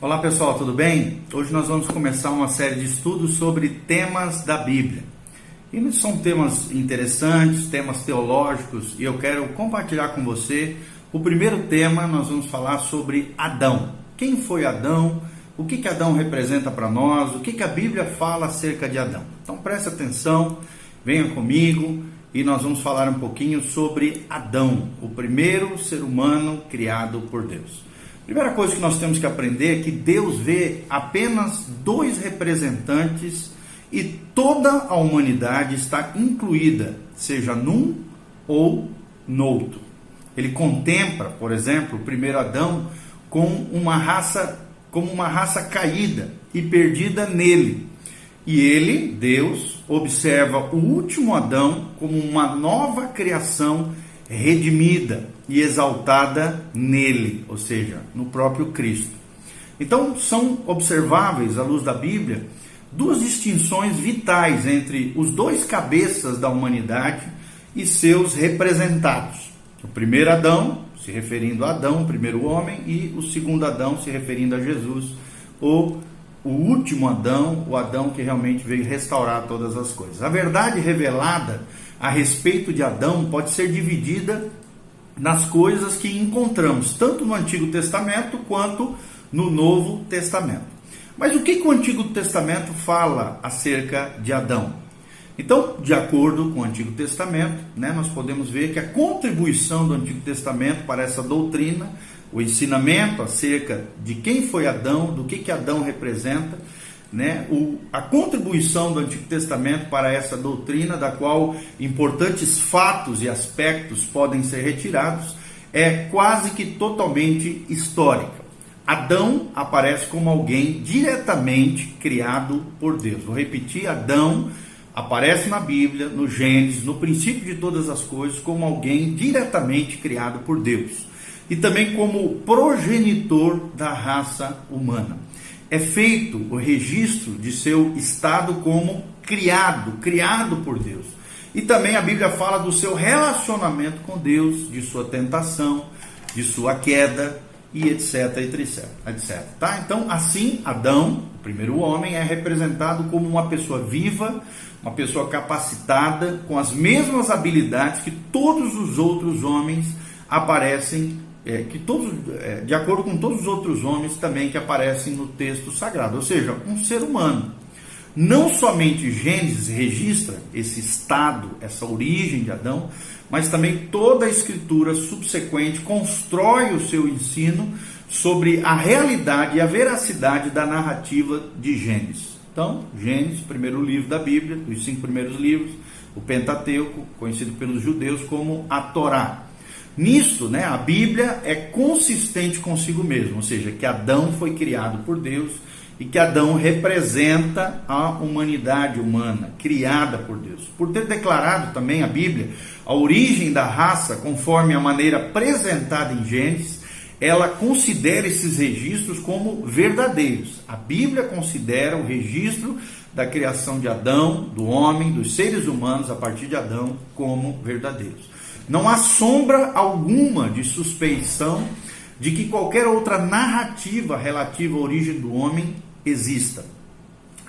Olá pessoal, tudo bem? Hoje nós vamos começar uma série de estudos sobre temas da Bíblia. E são temas interessantes, temas teológicos, e eu quero compartilhar com você o primeiro tema. Nós vamos falar sobre Adão. Quem foi Adão? O que, que Adão representa para nós? O que, que a Bíblia fala acerca de Adão? Então preste atenção, venha comigo e nós vamos falar um pouquinho sobre Adão, o primeiro ser humano criado por Deus. Primeira coisa que nós temos que aprender é que Deus vê apenas dois representantes e toda a humanidade está incluída, seja num ou no outro. Ele contempla, por exemplo, o primeiro Adão com uma raça como uma raça caída e perdida nele. E ele, Deus, observa o último Adão como uma nova criação redimida e exaltada nele, ou seja, no próprio Cristo. Então, são observáveis, à luz da Bíblia, duas distinções vitais entre os dois cabeças da humanidade e seus representados. O primeiro Adão, se referindo a Adão, o primeiro homem, e o segundo Adão, se referindo a Jesus, ou o último Adão, o Adão que realmente veio restaurar todas as coisas. A verdade revelada a respeito de Adão pode ser dividida nas coisas que encontramos, tanto no Antigo Testamento quanto no Novo Testamento. Mas o que, que o Antigo Testamento fala acerca de Adão? Então, de acordo com o Antigo Testamento, né, nós podemos ver que a contribuição do Antigo Testamento para essa doutrina, o ensinamento acerca de quem foi Adão, do que, que Adão representa, né, o, a contribuição do Antigo Testamento para essa doutrina, da qual importantes fatos e aspectos podem ser retirados, é quase que totalmente histórica. Adão aparece como alguém diretamente criado por Deus. Vou repetir: Adão aparece na Bíblia, no Gênesis, no princípio de todas as coisas, como alguém diretamente criado por Deus e também como progenitor da raça humana é feito o registro de seu estado como criado, criado por Deus. E também a Bíblia fala do seu relacionamento com Deus, de sua tentação, de sua queda e etc, etc, etc. Tá? Então, assim, Adão, o primeiro homem, é representado como uma pessoa viva, uma pessoa capacitada, com as mesmas habilidades que todos os outros homens aparecem é, que todos, é, de acordo com todos os outros homens também que aparecem no texto sagrado, ou seja, um ser humano. Não somente Gênesis registra esse estado, essa origem de Adão, mas também toda a escritura subsequente constrói o seu ensino sobre a realidade e a veracidade da narrativa de Gênesis. Então, Gênesis, primeiro livro da Bíblia, dos cinco primeiros livros, o Pentateuco, conhecido pelos judeus como a Torá. Nisso, né, a Bíblia é consistente consigo mesmo, ou seja, que Adão foi criado por Deus e que Adão representa a humanidade humana, criada por Deus. Por ter declarado também a Bíblia a origem da raça conforme a maneira apresentada em Gênesis, ela considera esses registros como verdadeiros. A Bíblia considera o registro da criação de Adão, do homem, dos seres humanos a partir de Adão como verdadeiros. Não há sombra alguma de suspeição de que qualquer outra narrativa relativa à origem do homem exista.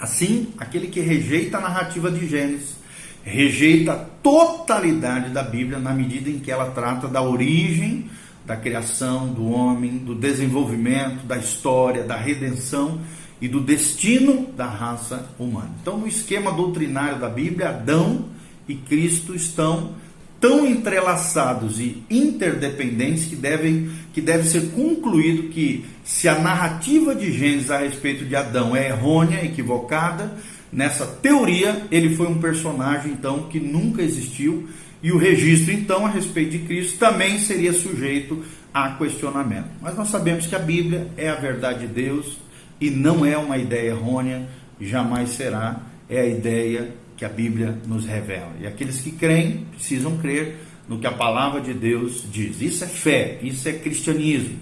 Assim, aquele que rejeita a narrativa de Gênesis, rejeita a totalidade da Bíblia na medida em que ela trata da origem, da criação do homem, do desenvolvimento, da história, da redenção e do destino da raça humana. Então, no esquema doutrinário da Bíblia, Adão e Cristo estão tão entrelaçados e interdependentes que devem que deve ser concluído que se a narrativa de Gênesis a respeito de Adão é errônea, equivocada, nessa teoria ele foi um personagem então que nunca existiu e o registro então a respeito de Cristo também seria sujeito a questionamento. Mas nós sabemos que a Bíblia é a verdade de Deus e não é uma ideia errônea, jamais será, é a ideia que a Bíblia nos revela. E aqueles que creem precisam crer no que a palavra de Deus diz. Isso é fé, isso é cristianismo.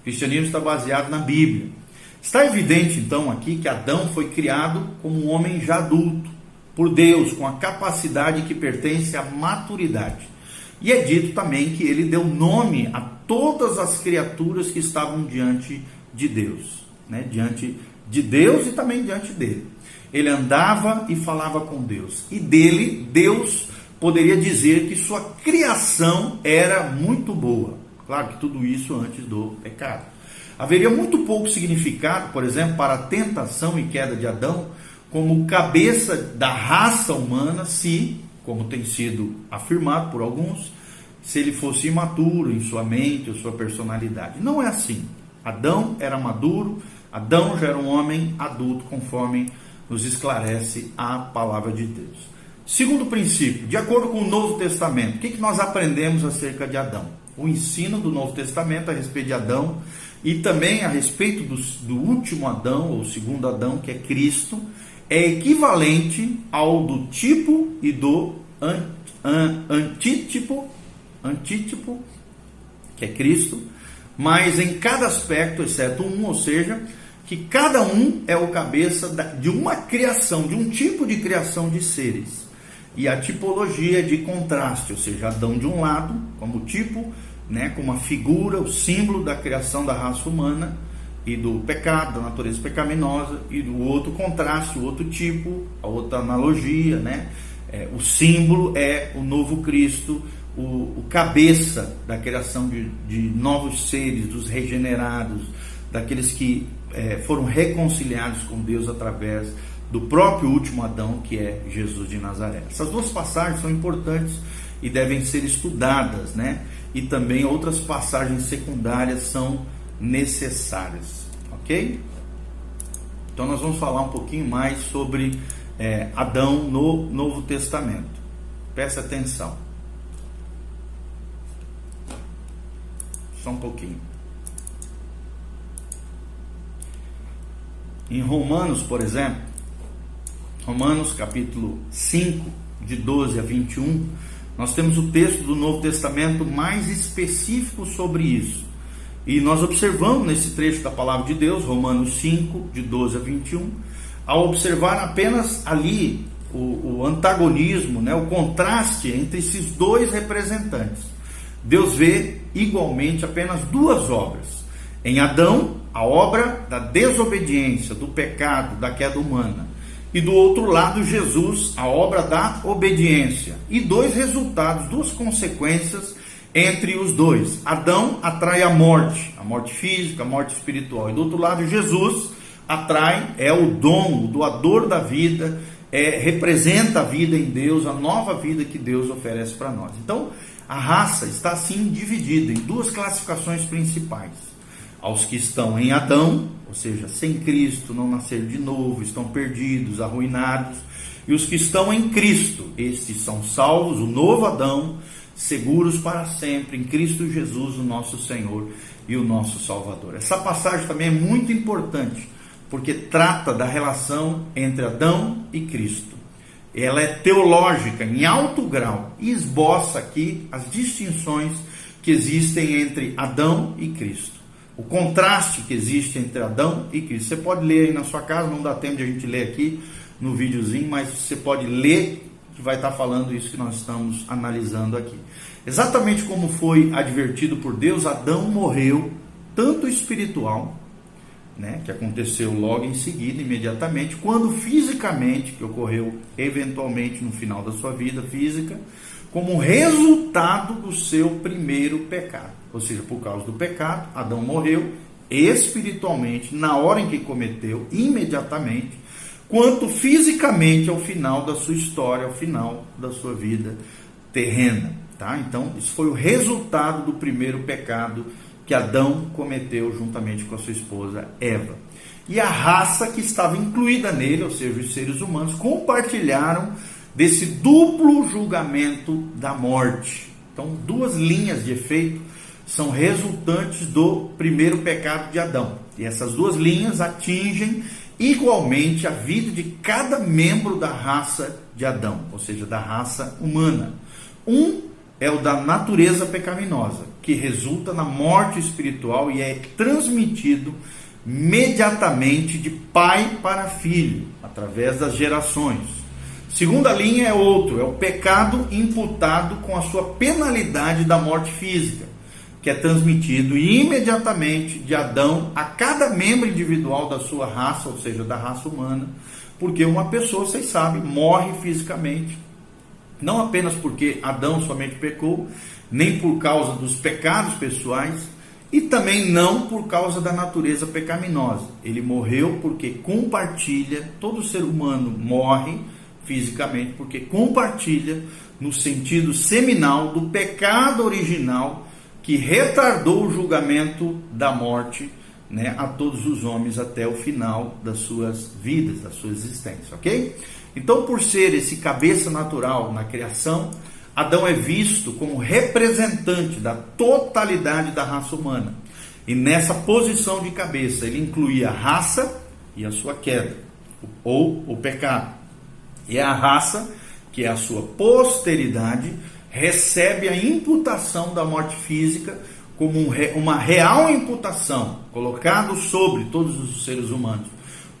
O cristianismo está baseado na Bíblia. Está evidente então aqui que Adão foi criado como um homem já adulto, por Deus, com a capacidade que pertence à maturidade. E é dito também que ele deu nome a todas as criaturas que estavam diante de Deus. Né, diante de Deus e também diante dele. Ele andava e falava com Deus. E dele, Deus poderia dizer que sua criação era muito boa. Claro que tudo isso antes do pecado. Haveria muito pouco significado, por exemplo, para a tentação e queda de Adão, como cabeça da raça humana, se, como tem sido afirmado por alguns, se ele fosse imaturo em sua mente ou sua personalidade. Não é assim. Adão era maduro, Adão já era um homem adulto, conforme nos esclarece a palavra de Deus. Segundo princípio, de acordo com o Novo Testamento, o que, que nós aprendemos acerca de Adão? O ensino do Novo Testamento a respeito de Adão e também a respeito do, do último Adão, ou segundo Adão, que é Cristo, é equivalente ao do tipo e do an, an, antítipo, antítipo, que é Cristo, mas em cada aspecto, exceto um, ou seja, que cada um é o cabeça de uma criação, de um tipo de criação de seres e a tipologia de contraste, ou seja, Adão de um lado, como tipo, né, como a figura, o símbolo da criação da raça humana e do pecado, da natureza pecaminosa, e do outro contraste, o outro tipo, a outra analogia, né? É, o símbolo é o novo Cristo, o, o cabeça da criação de, de, novos seres, dos regenerados, daqueles que é, foram reconciliados com Deus através do próprio último Adão, que é Jesus de Nazaré. Essas duas passagens são importantes e devem ser estudadas, né? E também outras passagens secundárias são necessárias, ok? Então nós vamos falar um pouquinho mais sobre é, Adão no Novo Testamento. Presta atenção. Só um pouquinho. Em Romanos, por exemplo, Romanos capítulo 5, de 12 a 21, nós temos o texto do Novo Testamento mais específico sobre isso. E nós observamos nesse trecho da palavra de Deus, Romanos 5, de 12 a 21, ao observar apenas ali o, o antagonismo, né, o contraste entre esses dois representantes. Deus vê igualmente apenas duas obras. Em Adão, a obra da desobediência, do pecado, da queda humana e do outro lado Jesus, a obra da obediência. E dois resultados, duas consequências entre os dois. Adão atrai a morte, a morte física, a morte espiritual. E do outro lado Jesus atrai é o dom, o doador da vida, é, representa a vida em Deus, a nova vida que Deus oferece para nós. Então, a raça está assim dividida em duas classificações principais aos que estão em Adão, ou seja, sem Cristo, não nasceram de novo, estão perdidos, arruinados, e os que estão em Cristo, estes são salvos, o novo Adão, seguros para sempre em Cristo Jesus, o nosso Senhor e o nosso Salvador. Essa passagem também é muito importante, porque trata da relação entre Adão e Cristo. Ela é teológica em alto grau e esboça aqui as distinções que existem entre Adão e Cristo o contraste que existe entre Adão e Cristo. Você pode ler aí na sua casa, não dá tempo de a gente ler aqui no videozinho, mas você pode ler que vai estar falando isso que nós estamos analisando aqui. Exatamente como foi advertido por Deus, Adão morreu tanto espiritual, né, que aconteceu logo em seguida, imediatamente, quando fisicamente, que ocorreu eventualmente no final da sua vida física, como resultado do seu primeiro pecado. Ou seja, por causa do pecado, Adão morreu espiritualmente na hora em que cometeu, imediatamente, quanto fisicamente ao final da sua história, ao final da sua vida terrena. Tá? Então, isso foi o resultado do primeiro pecado que Adão cometeu juntamente com a sua esposa Eva. E a raça que estava incluída nele, ou seja, os seres humanos, compartilharam desse duplo julgamento da morte. Então, duas linhas de efeito são resultantes do primeiro pecado de Adão. E essas duas linhas atingem igualmente a vida de cada membro da raça de Adão, ou seja, da raça humana. Um é o da natureza pecaminosa, que resulta na morte espiritual e é transmitido imediatamente de pai para filho, através das gerações. Segunda linha é outro, é o pecado imputado com a sua penalidade da morte física. que é transmitido imediatamente de Adão a cada membro individual da sua raça, ou seja, da raça humana, porque uma pessoa, vocês sabem, morre fisicamente, não apenas porque Adão somente pecou, nem por causa dos pecados pessoais, e também não por causa da natureza pecaminosa. Ele morreu porque compartilha, todo ser humano morre fisicamente porque compartilha no sentido seminal do pecado original que retardou o julgamento da morte né, a todos os homens até o final das suas vidas, da sua existência, ok? Então, por ser esse cabeça natural na criação, Adão é visto como representante da totalidade da raça humana. E nessa posição de cabeça, ele incluía a raça e a sua queda, ou o pecado. E a raça, que é a sua posteridade, recebe a imputação da morte física como um, uma real imputação colocado sobre todos os seres humanos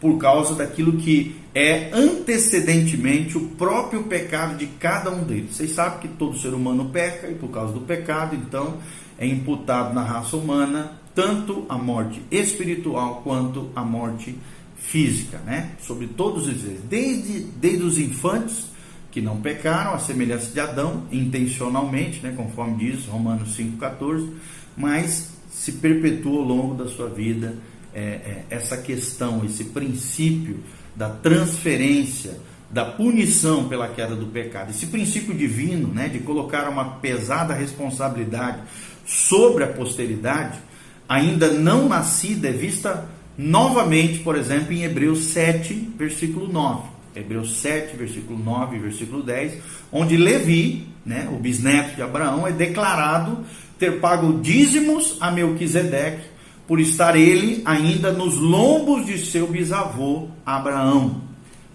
por causa daquilo que é antecedentemente o próprio pecado de cada um deles. Vocês sabem que todo ser humano peca e por causa do pecado, então, é imputado na raça humana tanto a morte espiritual quanto a morte física, né? Sobre todos os desde desde os infantes que não pecaram, a semelhança de Adão, intencionalmente, né, conforme diz Romanos 5,14, mas se perpetua ao longo da sua vida é, é, essa questão, esse princípio da transferência, da punição pela queda do pecado, esse princípio divino, né, de colocar uma pesada responsabilidade sobre a posteridade, ainda não nascida, é vista novamente, por exemplo, em Hebreus 7, versículo 9. Hebreus 7, versículo 9 e versículo 10, onde Levi, né, o bisneto de Abraão, é declarado ter pago dízimos a Melquisedeque, por estar ele ainda nos lombos de seu bisavô Abraão.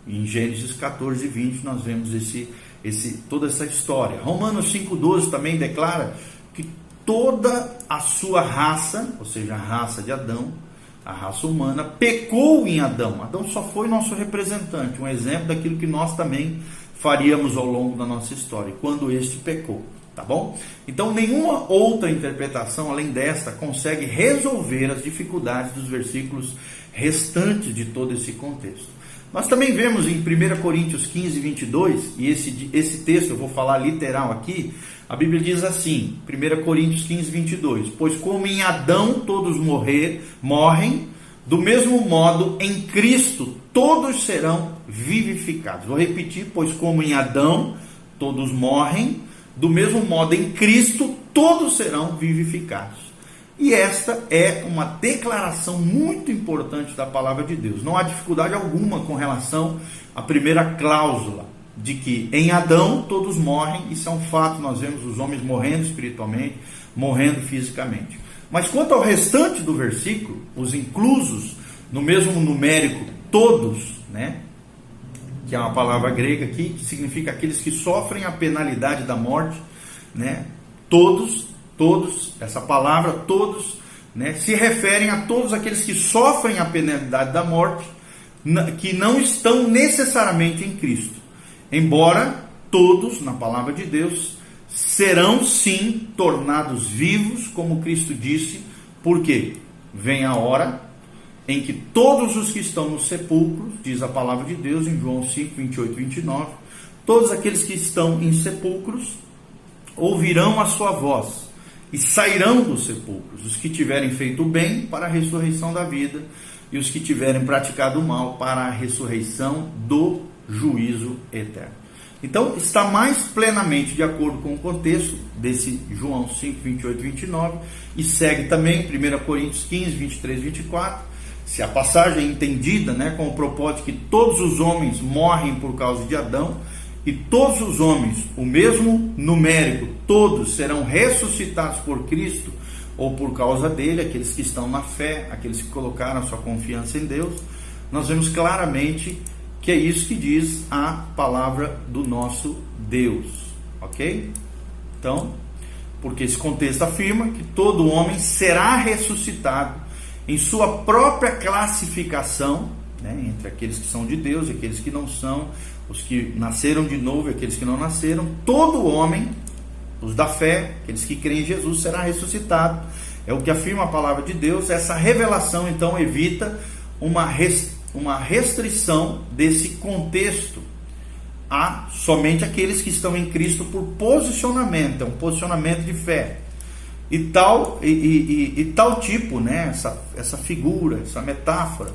Em Gênesis 14, 20, nós vemos esse, esse, toda essa história. Romanos 5,12 também declara que toda a sua raça, ou seja, a raça de Adão, a raça humana pecou em Adão. Adão só foi nosso representante, um exemplo daquilo que nós também faríamos ao longo da nossa história, quando este pecou, tá bom? Então, nenhuma outra interpretação além desta consegue resolver as dificuldades dos versículos restantes de todo esse contexto. Nós também vemos em 1 Coríntios 15, 22, e esse, esse texto eu vou falar literal aqui, a Bíblia diz assim, 1 Coríntios 15, 22, Pois como em Adão todos morrer, morrem, do mesmo modo em Cristo todos serão vivificados. Vou repetir, pois como em Adão todos morrem, do mesmo modo em Cristo todos serão vivificados. E esta é uma declaração muito importante da palavra de Deus. Não há dificuldade alguma com relação à primeira cláusula de que em Adão todos morrem, isso é um fato, nós vemos os homens morrendo espiritualmente, morrendo fisicamente. Mas quanto ao restante do versículo, os inclusos no mesmo numérico todos, né? Que é uma palavra grega aqui, que significa aqueles que sofrem a penalidade da morte, né? Todos todos, essa palavra todos, né, se referem a todos aqueles que sofrem a penalidade da morte, que não estão necessariamente em Cristo. Embora todos, na palavra de Deus, serão sim tornados vivos, como Cristo disse, porque vem a hora em que todos os que estão nos sepulcros, diz a palavra de Deus em João 5, 28 e 29, todos aqueles que estão em sepulcros ouvirão a sua voz e sairão dos sepulcros os que tiverem feito o bem para a ressurreição da vida e os que tiverem praticado o mal para a ressurreição do juízo eterno. Então, está mais plenamente de acordo com o contexto desse João 5, 28 e 29, e segue também 1 Coríntios 15, 23 e 24. Se a passagem é entendida né, com o propósito que todos os homens morrem por causa de Adão, e todos os homens, o mesmo numérico, todos serão ressuscitados por Cristo ou por causa dele, aqueles que estão na fé, aqueles que colocaram sua confiança em Deus, nós vemos claramente que é isso que diz a palavra do nosso Deus, ok? Então, porque esse contexto afirma que todo homem será ressuscitado em sua própria classificação, né, entre aqueles que são de Deus e aqueles que não são, os que nasceram de novo e aqueles que não nasceram, todo homem os da fé, aqueles que creem em Jesus, será ressuscitado. É o que afirma a palavra de Deus. Essa revelação, então, evita uma, res, uma restrição desse contexto a somente aqueles que estão em Cristo por posicionamento, é um posicionamento de fé. E tal, e, e, e, e tal tipo, né, essa, essa figura, essa metáfora,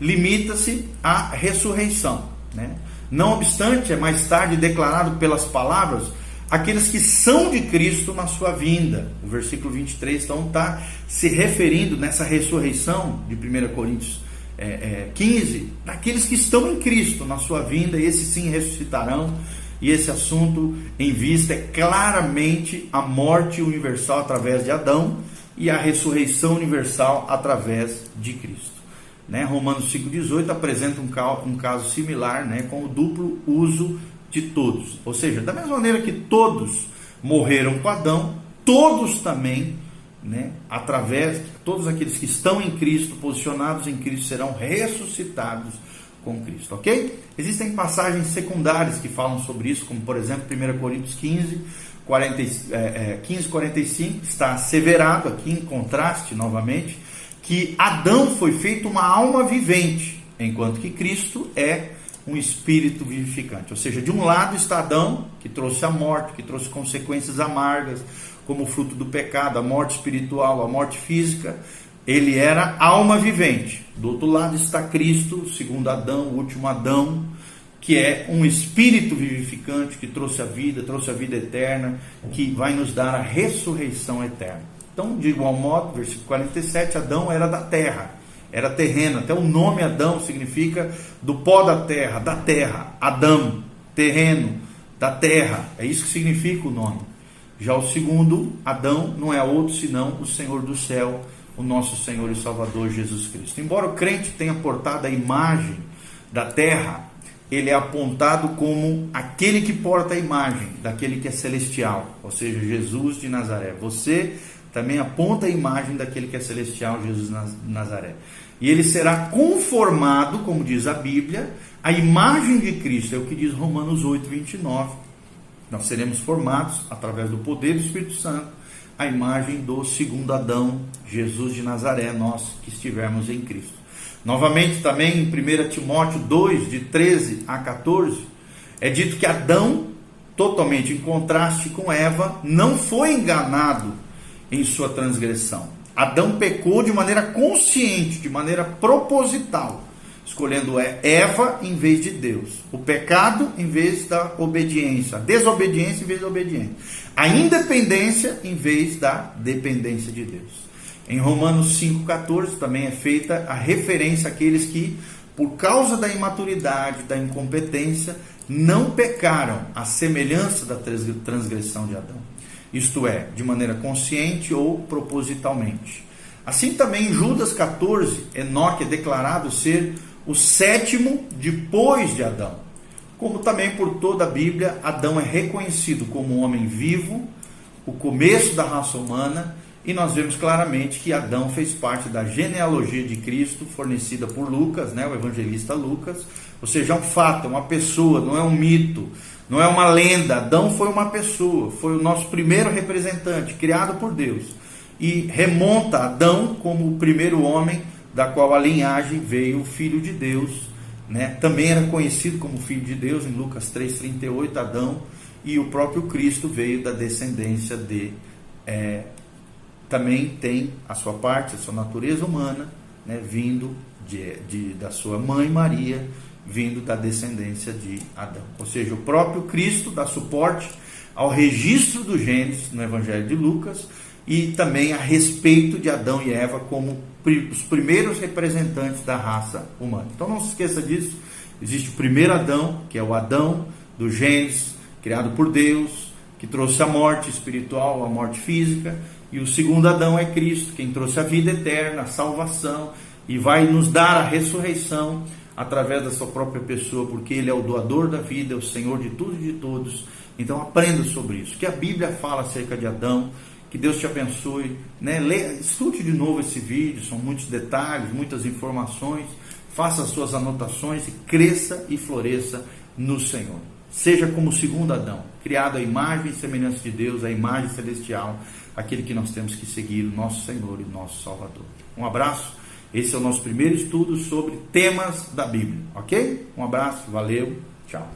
limita-se à ressurreição. Né? Não obstante, é mais tarde declarado pelas palavras, aqueles que são de Cristo na sua vinda. O versículo 23 então está se referindo nessa ressurreição de 1 Coríntios é, é, 15, daqueles que estão em Cristo na sua vinda, esses sim ressuscitarão. E esse assunto em vista é claramente a morte universal através de Adão e a ressurreição universal através de Cristo. Né? Romanos 5,18 apresenta um, um caso similar né, com o duplo uso de todos. Ou seja, da mesma maneira que todos morreram com Adão, todos também né, através, todos aqueles que estão em Cristo, posicionados em Cristo, serão ressuscitados com Cristo, ok? Existem passagens secundárias que falam sobre isso, como por exemplo 1 Coríntios 15, 40, é, 15, 45, está asseverado aqui em contraste novamente, que Adão foi feito uma alma vivente, enquanto que Cristo é um espírito vivificante. Ou seja, de um lado está Adão, que trouxe a morte, que trouxe consequências amargas, como fruto do pecado, a morte espiritual, a morte física, ele era alma vivente. Do outro lado está Cristo, segundo Adão, o último Adão, que é um espírito vivificante que trouxe a vida, trouxe a vida eterna, que vai nos dar a ressurreição eterna. Então, de igual modo, versículo 47, Adão era da terra, era terreno. Até o nome Adão significa do pó da terra, da terra, Adão, terreno, da terra. É isso que significa o nome. Já o segundo, Adão, não é outro senão o Senhor do céu, o nosso Senhor e Salvador Jesus Cristo. Embora o crente tenha portado a imagem da terra, ele é apontado como aquele que porta a imagem daquele que é celestial, ou seja, Jesus de Nazaré. Você também aponta a imagem daquele que é celestial, Jesus Nazaré. E ele será conformado, como diz a Bíblia, à imagem de Cristo, é o que diz Romanos 8, 29 nós seremos formados através do poder do Espírito Santo, a imagem do segundo Adão, Jesus de Nazaré, nós que estivermos em Cristo. Novamente, também em 1 Timóteo 2, de 13 a 14, é dito que Adão, totalmente em contraste com Eva, não foi enganado em sua transgressão. Adão pecou de maneira consciente, de maneira proposital escolhendo Eva em vez de Deus, o pecado em vez da obediência, a desobediência em vez da obediência, a independência em vez da dependência de Deus. Em Romanos 5,14 também é feita a referência àqueles que, por causa da imaturidade, da incompetência, não pecaram à semelhança da transgressão de Adão. Isto é, de maneira consciente ou propositalmente. Assim também em Judas 14, Enoque é declarado ser o sétimo depois de Adão. Como também por toda a Bíblia, Adão é reconhecido como um homem vivo, o começo da raça humana, e nós vemos claramente que Adão fez parte da genealogia de Cristo fornecida por Lucas, né, o evangelista Lucas. Ou seja, é um fato, é uma pessoa, não é um mito, não é uma lenda. Adão foi uma pessoa, foi o nosso primeiro representante, criado por Deus. E remonta Adão como o primeiro homem da qual a linhagem veio o Filho de Deus, né? também era conhecido como Filho de Deus, em Lucas 3,38, Adão, e o próprio Cristo veio da descendência de. É, também tem a sua parte, a sua natureza humana, né? vindo de, de, da sua mãe Maria, vindo da descendência de Adão. Ou seja, o próprio Cristo dá suporte ao registro do Gênesis no Evangelho de Lucas e também a respeito de Adão e Eva como os primeiros representantes da raça humana. Então não se esqueça disso. Existe o primeiro Adão, que é o Adão do Gênesis, criado por Deus, que trouxe a morte espiritual, a morte física, e o segundo Adão é Cristo, quem trouxe a vida eterna, a salvação, e vai nos dar a ressurreição através da sua própria pessoa, porque ele é o doador da vida, é o Senhor de tudo e de todos. Então aprenda sobre isso. Que a Bíblia fala acerca de Adão, que Deus te abençoe. Né? Lê, escute de novo esse vídeo, são muitos detalhes, muitas informações. Faça as suas anotações e cresça e floresça no Senhor. Seja como o segundo Adão, criado à imagem e semelhança de Deus, a imagem celestial, aquele que nós temos que seguir, o nosso Senhor e nosso Salvador. Um abraço. Esse é o nosso primeiro estudo sobre temas da Bíblia, ok? Um abraço, valeu, tchau.